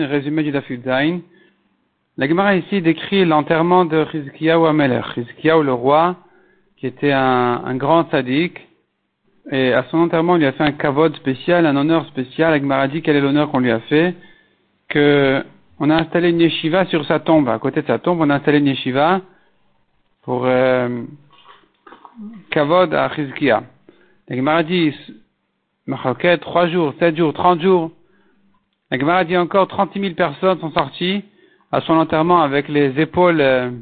résumé du Dafyud Zain. La Gemara ici décrit l'enterrement de Rizkiyahu Amelech. Rizkiyahu, le roi, qui était un, grand sadique. Et à son enterrement, on lui a fait un kavod spécial, un honneur spécial. La Gemara dit quel est l'honneur qu'on lui a fait. Que on a installé une yeshiva sur sa tombe. À côté de sa tombe, on a installé une yeshiva pour euh, kavod à Rizkiya. La Gemara dit, trois jours, sept jours, trente jours. La Gemara dit encore 30 000 personnes sont sorties à son enterrement avec les épaules euh,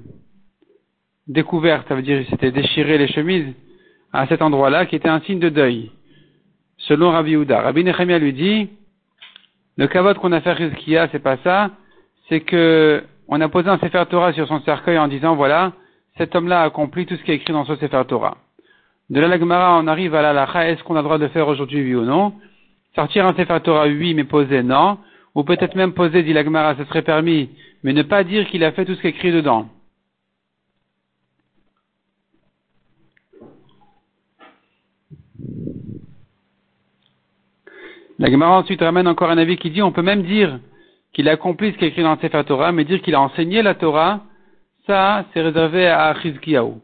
découvertes, ça veut dire c'était déchiré les chemises à cet endroit-là, qui était un signe de deuil, selon Rabbi Houda. Rabbi Nechemia lui dit, le kavod qu'on a fait Rizkia, c'est pas ça, c'est que on a posé un Sefer Torah sur son cercueil en disant, voilà, cet homme-là a accompli tout ce qui est écrit dans ce Sefer Torah. De la Gemara, on arrive à la lacha, est-ce qu'on a le droit de faire aujourd'hui, oui ou non? Sortir un Sefer Torah, oui, mais poser, non. Ou peut-être même poser, dit la Gemara, ce serait permis, mais ne pas dire qu'il a fait tout ce qui est écrit dedans. La Gemara ensuite ramène encore un avis qui dit, on peut même dire qu'il a accompli ce qui est écrit dans le Sefer Torah, mais dire qu'il a enseigné la Torah, ça, c'est réservé à Chizkiyahu,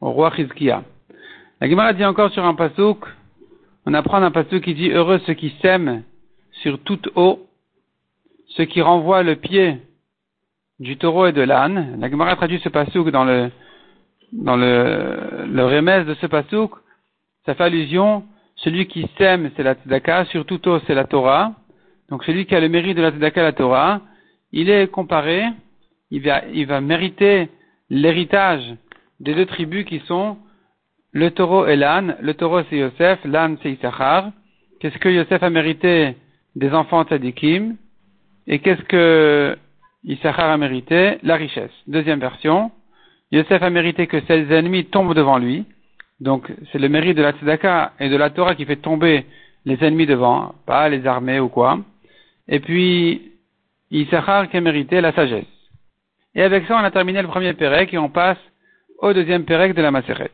au roi Chizkiah. La Gemara dit encore sur un pasouk, on apprend un pasouk qui dit heureux ceux qui sèment sur toute eau, ceux qui renvoient le pied du taureau et de l'âne. La Gemara traduit ce pasouk dans le dans le, le de ce pasouk. Ça fait allusion, celui qui sème c'est la tzedaka, sur toute eau c'est la Torah. Donc celui qui a le mérite de la tzedaka, la Torah, il est comparé, il va, il va mériter l'héritage des deux tribus qui sont le taureau et l'âne. Le taureau c'est Yosef, l'âne c'est Issachar. Qu'est-ce que Yosef a mérité des enfants tzadikim? Et qu'est-ce que Issachar a mérité La richesse. Deuxième version. Yosef a mérité que ses ennemis tombent devant lui. Donc c'est le mérite de la tzedaka et de la Torah qui fait tomber les ennemis devant, pas les armées ou quoi. Et puis Issachar qui a mérité la sagesse. Et avec ça, on a terminé le premier pérec et on passe au deuxième pérec de la Maseret.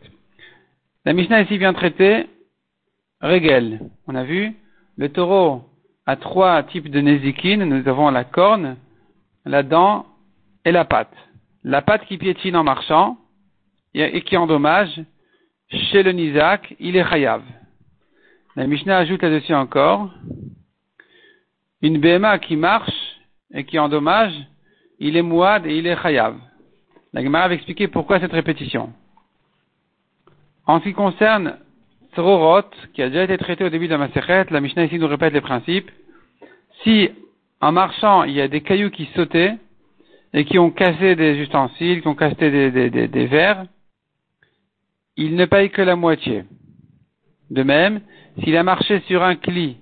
La Mishnah ici vient traiter Regel. On a vu, le taureau a trois types de nézikines. Nous avons la corne, la dent et la patte. La patte qui piétine en marchant et qui endommage, chez le Nizak, il est chayav. La Mishnah ajoute là-dessus encore, une BMA qui marche et qui endommage, il est mouad et il est chayav. La Gemara va expliquer pourquoi cette répétition. En ce qui concerne Tzororot, qui a déjà été traité au début de la Masechet, la Mishnah ici nous répète les principes. Si, en marchant, il y a des cailloux qui sautaient, et qui ont cassé des ustensiles, qui ont cassé des, des, des, verres, il ne paye que la moitié. De même, s'il a marché sur un cli,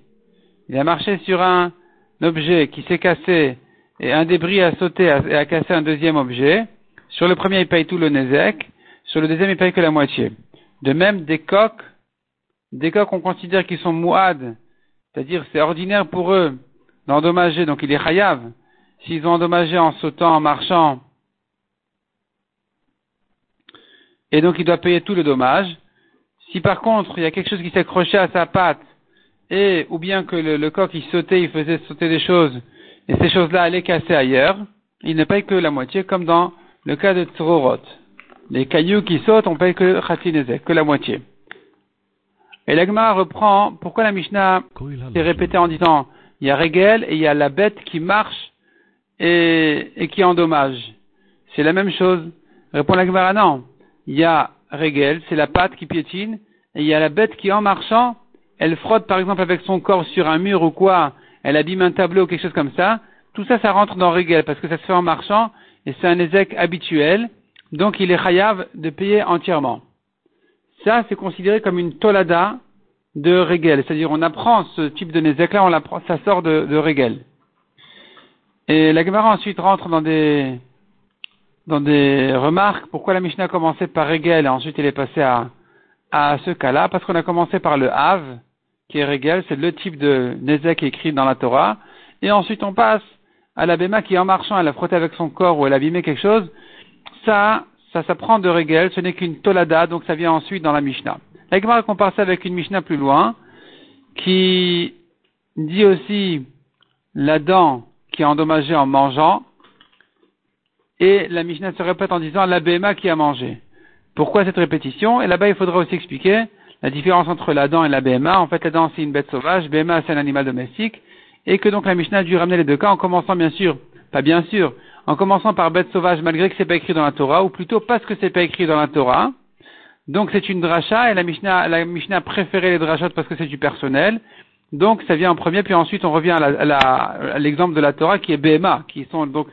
il a marché sur un objet qui s'est cassé, et un débris a sauté et a cassé un deuxième objet, sur le premier il paye tout le nezek, sur le deuxième il paye que la moitié. De même, des coques, des coques on considère qu'ils sont mouad, c'est-à-dire c'est ordinaire pour eux d'endommager, donc il est chayav. S'ils ont endommagé en sautant, en marchant, et donc il doit payer tout le dommage. Si par contre il y a quelque chose qui s'est accroché à sa patte, et ou bien que le, coq il sautait, il faisait sauter des choses, et ces choses-là allaient casser ailleurs, il ne paye que la moitié, comme dans le cas de Tzororot. Les cailloux qui sautent, on paye que Khatinezek, que la moitié. Et l'Agma reprend pourquoi la Mishnah s'est répétée en disant il y a Régel et il y a la bête qui marche et, et qui endommage. C'est la même chose. Répond l'Agmara non. Il y a Régel, c'est la patte qui piétine, et il y a la bête qui en marchant, elle frotte par exemple avec son corps sur un mur ou quoi, elle abîme un tableau ou quelque chose comme ça. Tout ça, ça rentre dans Régel parce que ça se fait en marchant et c'est un ézec habituel donc il est chayav de payer entièrement. Ça, c'est considéré comme une tolada de Regel. C'est-à-dire, on apprend ce type de nezek-là, ça sort de, de. Et la Gemara ensuite rentre dans des, dans des remarques. Pourquoi la Mishnah a commencé par Regel et ensuite elle est passée à, à ce cas-là? Parce qu'on a commencé par le Hav, qui est Regel, c'est le type de nezek écrit dans la Torah. Et ensuite on passe à la Bema qui, en marchant, elle a frotté avec son corps ou elle a abîmé quelque chose ça, ça s'apprend de Regel, ce n'est qu'une tolada, donc ça vient ensuite dans la Mishnah. La Gemara compare ça avec une Mishnah plus loin, qui dit aussi la dent qui est endommagée en mangeant, et la Mishnah se répète en disant la BMA qui a mangé. Pourquoi cette répétition? Et là-bas, il faudra aussi expliquer la différence entre la dent et la BMA. En fait, la dent, c'est une bête sauvage, BMA, c'est un animal domestique, et que donc la Mishnah a dû ramener les deux cas en commençant, bien sûr, pas bien sûr, en commençant par bête sauvage malgré que c'est pas écrit dans la Torah, ou plutôt parce que c'est pas écrit dans la Torah. Donc c'est une dracha, et la Mishnah, la Mishnah a préféré les drachot parce que c'est du personnel. Donc ça vient en premier, puis ensuite on revient à l'exemple de la Torah qui est BMA, qui sont donc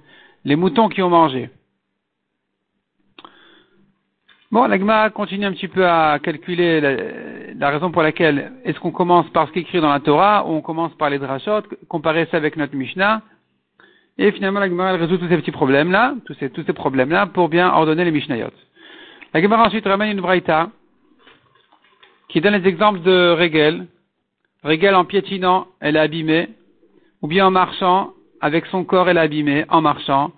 les moutons qui ont mangé. Bon, l'agma continue un petit peu à calculer la, raison pour laquelle est-ce qu'on commence par ce qui est écrit dans la Torah ou on commence par les drachot, comparer ça avec notre Mishnah. Et finalement, l'agma résout tous ces petits problèmes-là, tous ces, tous ces problèmes-là, pour bien ordonner les Mishnayot. La ensuite ramène une braïta qui donne les exemples de Regel. Regel en piétinant, elle est abîmée, ou bien en marchant, avec son corps, elle est abîmée, en marchant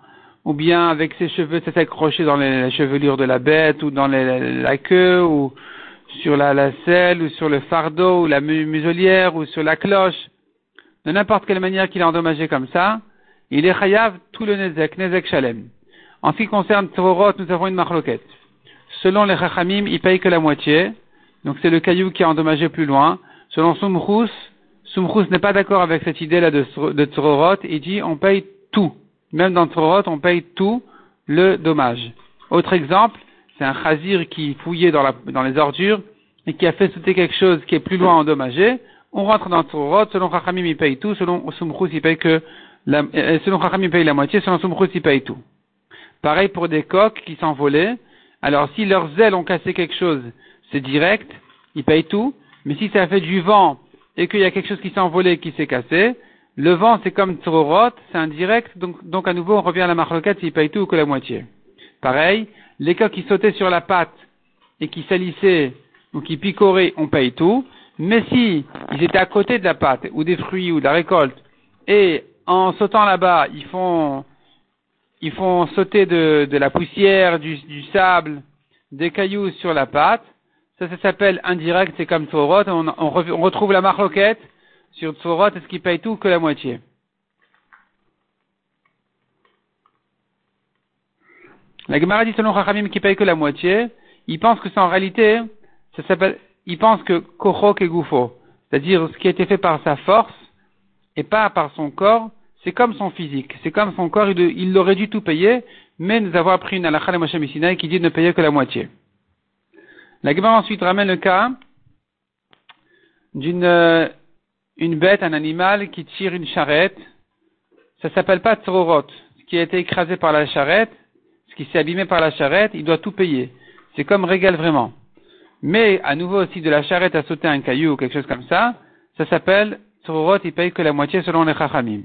ou bien avec ses cheveux s'est accroché dans les, chevelures de la bête, ou dans la queue, ou sur la, la selle, ou sur le fardeau, ou la muselière, ou sur la cloche, de n'importe quelle manière qu'il est endommagé comme ça, il est chayav tout le nezek, nezek shalem. En ce qui concerne Tzorot, nous avons une marloquette. Selon les chachamim, il paye que la moitié, donc c'est le caillou qui est endommagé plus loin. Selon Sumrous, Sumrous n'est pas d'accord avec cette idée-là de, de il dit on paye tout. Même dans Torot, on paye tout le dommage. Autre exemple, c'est un chazir qui fouillait dans, dans, les ordures et qui a fait sauter quelque chose qui est plus loin endommagé. On rentre dans Torot, selon Chachamim, il paye tout, selon Sumchus, il paye que la, euh, selon Chachamim, il paye la moitié, selon Sumchus, il paye tout. Pareil pour des coqs qui s'envolaient. Alors, si leurs ailes ont cassé quelque chose, c'est direct, ils payent tout. Mais si ça a fait du vent et qu'il y a quelque chose qui s'est envolé et qui s'est cassé, le vent, c'est comme Tzororot, c'est indirect, donc, donc à nouveau, on revient à la marloquette s'il paye tout ou que la moitié. Pareil, les cas qui sautaient sur la pâte et qui salissaient ou qui picoraient, on paye tout. Mais si ils étaient à côté de la pâte ou des fruits ou de la récolte et en sautant là-bas, ils font, ils font sauter de, la poussière, du, sable, des cailloux sur la pâte, ça, ça s'appelle indirect, c'est comme Tzorot, on, retrouve la marloquette. Sur Tzorot, est-ce qu'il paye tout que la moitié. La Gemara dit selon Chachamim qui paye que la moitié, il pense que c'est en réalité, ça s'appelle, il pense que Kochok et Goufo, c'est-à-dire ce qui a été fait par sa force et pas par son corps, c'est comme son physique, c'est comme son corps, il, aurait dû tout payer, mais nous avons appris une halakha de Moshe qui dit de ne payer que la moitié. La Gemara ensuite ramène le cas d'une une bête, un animal qui tire une charrette, ça s'appelle pas tzororot. Ce qui a été écrasé par la charrette, ce qui s'est abîmé par la charrette, il doit tout payer. C'est comme régal vraiment. Mais, à nouveau, si de la charrette a sauté un caillou ou quelque chose comme ça, ça s'appelle tzororot, il paye que la moitié selon les chachamim.